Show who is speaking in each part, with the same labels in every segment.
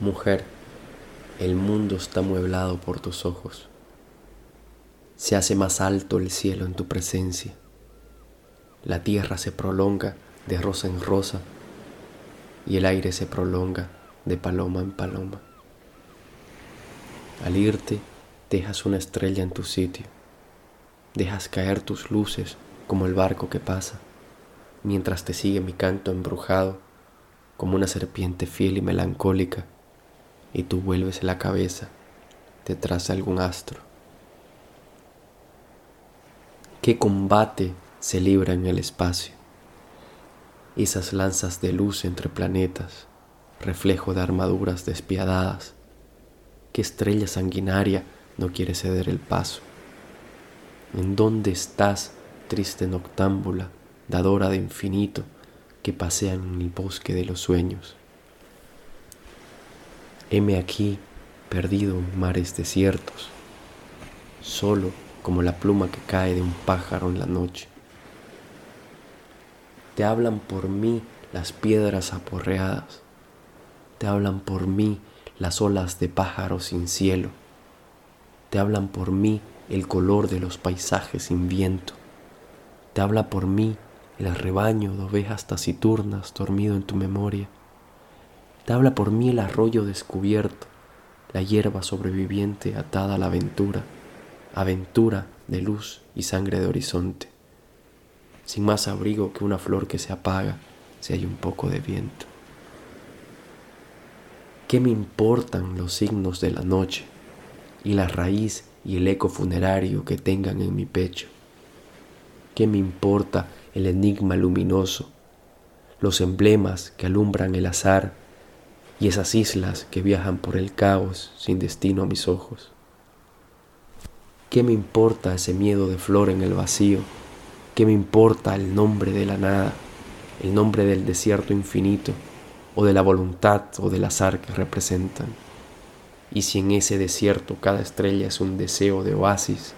Speaker 1: Mujer, el mundo está mueblado por tus ojos. Se hace más alto el cielo en tu presencia. La tierra se prolonga de rosa en rosa y el aire se prolonga de paloma en paloma. Al irte, dejas una estrella en tu sitio. Dejas caer tus luces como el barco que pasa, mientras te sigue mi canto embrujado como una serpiente fiel y melancólica, y tú vuelves la cabeza detrás de algún astro. ¿Qué combate se libra en el espacio? Esas lanzas de luz entre planetas, reflejo de armaduras despiadadas. ¿Qué estrella sanguinaria no quiere ceder el paso? ¿En dónde estás, triste noctámbula, dadora de infinito, que pasean en el bosque de los sueños? Heme aquí, perdido en mares desiertos, solo como la pluma que cae de un pájaro en la noche. Te hablan por mí las piedras aporreadas, te hablan por mí las olas de pájaros sin cielo, te hablan por mí el color de los paisajes sin viento, te habla por mí el rebaño de ovejas taciturnas dormido en tu memoria, te habla por mí el arroyo descubierto, la hierba sobreviviente atada a la aventura, aventura de luz y sangre de horizonte sin más abrigo que una flor que se apaga si hay un poco de viento. ¿Qué me importan los signos de la noche y la raíz y el eco funerario que tengan en mi pecho? ¿Qué me importa el enigma luminoso, los emblemas que alumbran el azar y esas islas que viajan por el caos sin destino a mis ojos? ¿Qué me importa ese miedo de flor en el vacío? ¿Qué me importa el nombre de la nada, el nombre del desierto infinito, o de la voluntad o del azar que representan? Y si en ese desierto cada estrella es un deseo de oasis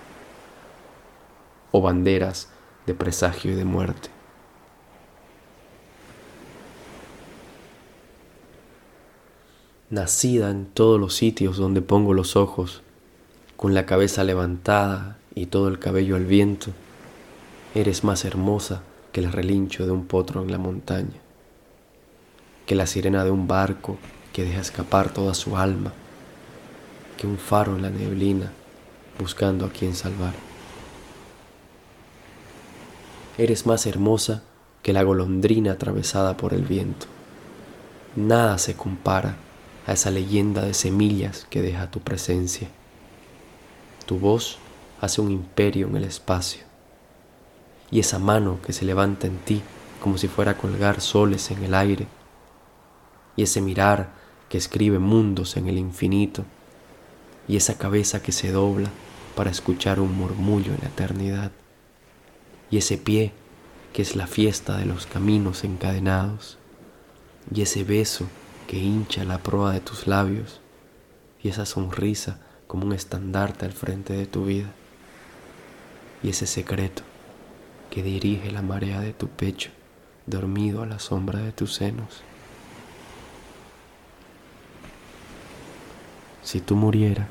Speaker 1: o banderas de presagio y de muerte. Nacida en todos los sitios donde pongo los ojos, con la cabeza levantada y todo el cabello al viento, Eres más hermosa que el relincho de un potro en la montaña, que la sirena de un barco que deja escapar toda su alma, que un faro en la neblina buscando a quien salvar. Eres más hermosa que la golondrina atravesada por el viento. Nada se compara a esa leyenda de semillas que deja tu presencia. Tu voz hace un imperio en el espacio y esa mano que se levanta en ti como si fuera a colgar soles en el aire, y ese mirar que escribe mundos en el infinito, y esa cabeza que se dobla para escuchar un murmullo en la eternidad, y ese pie que es la fiesta de los caminos encadenados, y ese beso que hincha la proa de tus labios, y esa sonrisa como un estandarte al frente de tu vida, y ese secreto que dirige la marea de tu pecho, dormido a la sombra de tus senos. Si tú murieras,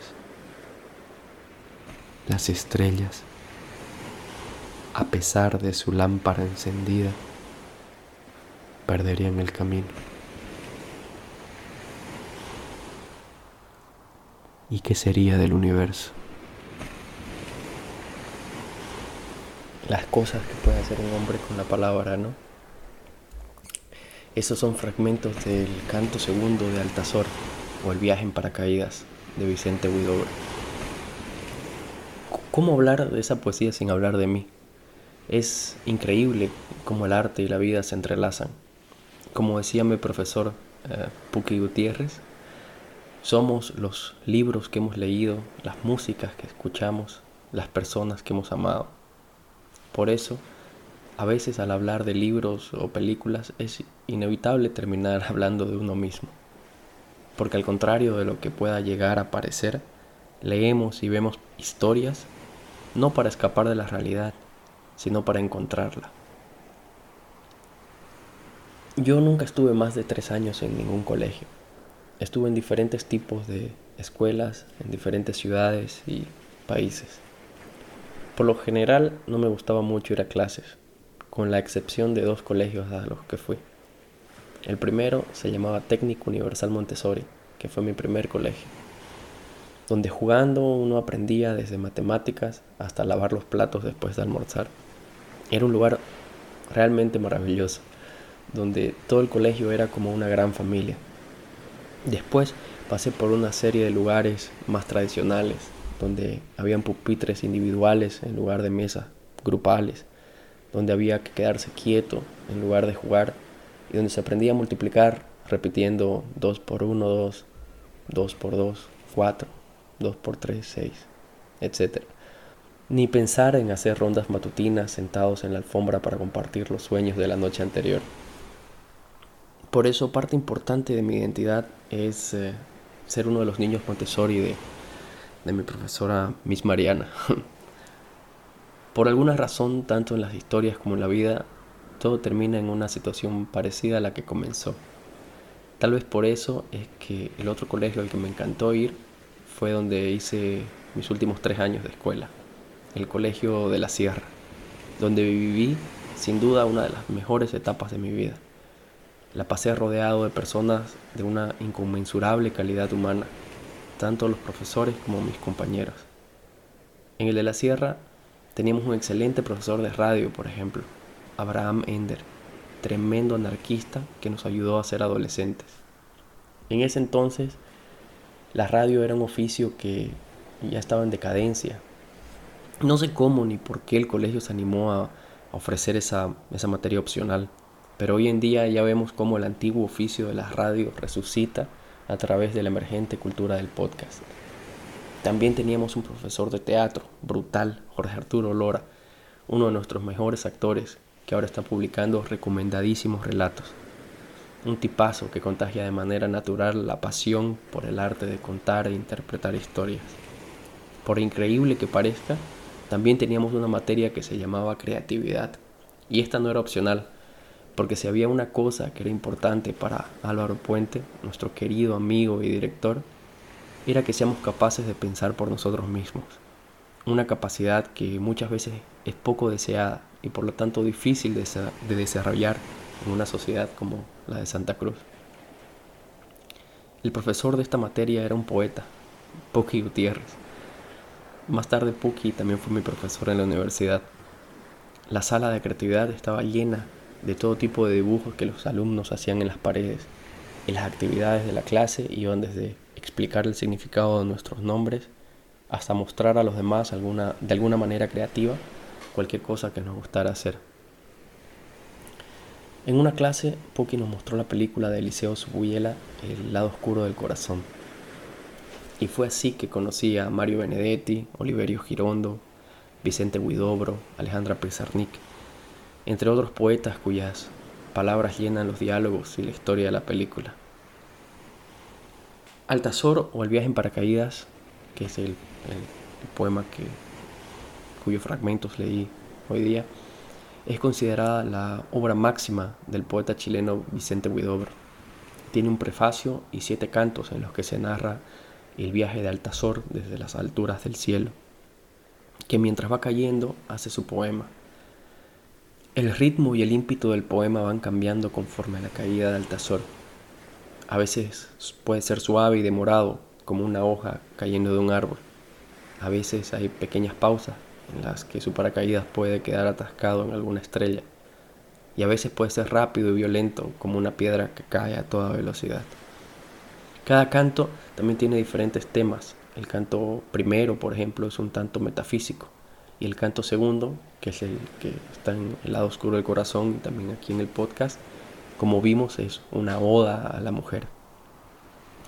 Speaker 1: las estrellas, a pesar de su lámpara encendida, perderían el camino. ¿Y qué sería del universo? las cosas que puede hacer un hombre con la palabra, ¿no? Esos son fragmentos del canto segundo de Altazor o El viaje en paracaídas de Vicente Huidobro. ¿Cómo hablar de esa poesía sin hablar de mí? Es increíble cómo el arte y la vida se entrelazan. Como decía mi profesor eh, Puki Gutiérrez, somos los libros que hemos leído, las músicas que escuchamos, las personas que hemos amado. Por eso, a veces al hablar de libros o películas es inevitable terminar hablando de uno mismo. Porque al contrario de lo que pueda llegar a parecer, leemos y vemos historias no para escapar de la realidad, sino para encontrarla. Yo nunca estuve más de tres años en ningún colegio. Estuve en diferentes tipos de escuelas, en diferentes ciudades y países. Por lo general no me gustaba mucho ir a clases, con la excepción de dos colegios a los que fui. El primero se llamaba Técnico Universal Montessori, que fue mi primer colegio, donde jugando uno aprendía desde matemáticas hasta lavar los platos después de almorzar. Era un lugar realmente maravilloso, donde todo el colegio era como una gran familia. Después pasé por una serie de lugares más tradicionales, donde habían pupitres individuales en lugar de mesas grupales, donde había que quedarse quieto en lugar de jugar y donde se aprendía a multiplicar repitiendo 2 por 1, 2, 2 por 2, 4, 2 por 3, 6, etc. Ni pensar en hacer rondas matutinas sentados en la alfombra para compartir los sueños de la noche anterior. Por eso parte importante de mi identidad es eh, ser uno de los niños Montessori de, de mi profesora Miss Mariana. Por alguna razón, tanto en las historias como en la vida, todo termina en una situación parecida a la que comenzó. Tal vez por eso es que el otro colegio al que me encantó ir fue donde hice mis últimos tres años de escuela, el Colegio de la Sierra, donde viví sin duda una de las mejores etapas de mi vida. La pasé rodeado de personas de una inconmensurable calidad humana, tanto los profesores como mis compañeros. En el de la Sierra teníamos un excelente profesor de radio, por ejemplo, Abraham Ender, tremendo anarquista que nos ayudó a ser adolescentes. En ese entonces, la radio era un oficio que ya estaba en decadencia. No sé cómo ni por qué el colegio se animó a ofrecer esa, esa materia opcional. Pero hoy en día ya vemos cómo el antiguo oficio de las radios resucita a través de la emergente cultura del podcast. También teníamos un profesor de teatro, brutal, Jorge Arturo Lora, uno de nuestros mejores actores, que ahora está publicando recomendadísimos relatos. Un tipazo que contagia de manera natural la pasión por el arte de contar e interpretar historias. Por increíble que parezca, también teníamos una materia que se llamaba creatividad, y esta no era opcional, porque si había una cosa que era importante para Álvaro Puente, nuestro querido amigo y director, era que seamos capaces de pensar por nosotros mismos. Una capacidad que muchas veces es poco deseada y por lo tanto difícil de, desarrollar en una sociedad como la de Santa Cruz. El profesor de esta materia era un poeta, Pucky Gutiérrez. Más tarde Pucky también fue mi profesor en la universidad. La sala de creatividad estaba llena de todo tipo de dibujos que los alumnos hacían en las paredes. Y las actividades de la clase iban desde explicar el significado de nuestros nombres hasta mostrar a los demás alguna, de alguna manera creativa cualquier cosa que nos gustara hacer. En una clase, Poki nos mostró la película de Eliseo Subuyela, El lado oscuro del corazón. Y fue así que conocí a Mario Benedetti, Oliverio Girondo, Vicente Huidobro, Alejandra Pizarnik entre otros poetas cuyas palabras llenan los diálogos y la historia de la película. Altazor o El viaje en paracaídas, que es el, poema que, cuyos fragmentos leí hoy día, es considerada la obra máxima del poeta chileno Vicente Huidobro. Tiene un prefacio y siete cantos en los que se narra el viaje de Altazor desde las alturas del cielo, que mientras va cayendo hace su poema el ritmo y el ímpetu del poema van cambiando conforme a la caída de Altazor. A veces puede ser suave y demorado, como una hoja cayendo de un árbol. A veces hay pequeñas pausas en las que su paracaídas puede quedar atascado en alguna estrella. Y a veces puede ser rápido y violento, como una piedra que cae a toda velocidad. Cada canto también tiene diferentes temas. El canto primero, por ejemplo, es un tanto metafísico y el canto segundo, que es el que está en el lado oscuro del corazón, también aquí en el podcast, como vimos, es una oda a la mujer.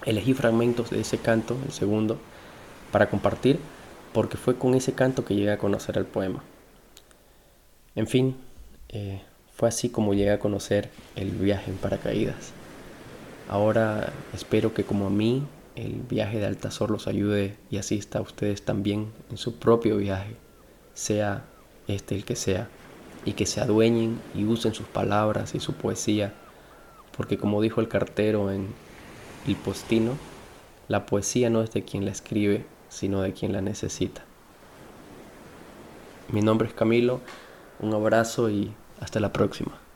Speaker 1: Elegí fragmentos de ese canto, el segundo, para compartir, porque fue con ese canto que llegué a conocer el poema. En fin, eh, fue así como llegué a conocer el viaje en paracaídas. Ahora espero que como a mí el viaje de Altazor los ayude y asista a ustedes también en su propio viaje sea este el que sea, y que se adueñen y usen sus palabras y su poesía, porque como dijo el cartero en Il Postino, la poesía no es de quien la escribe, sino de quien la necesita. Mi nombre es Camilo, un abrazo y hasta la próxima.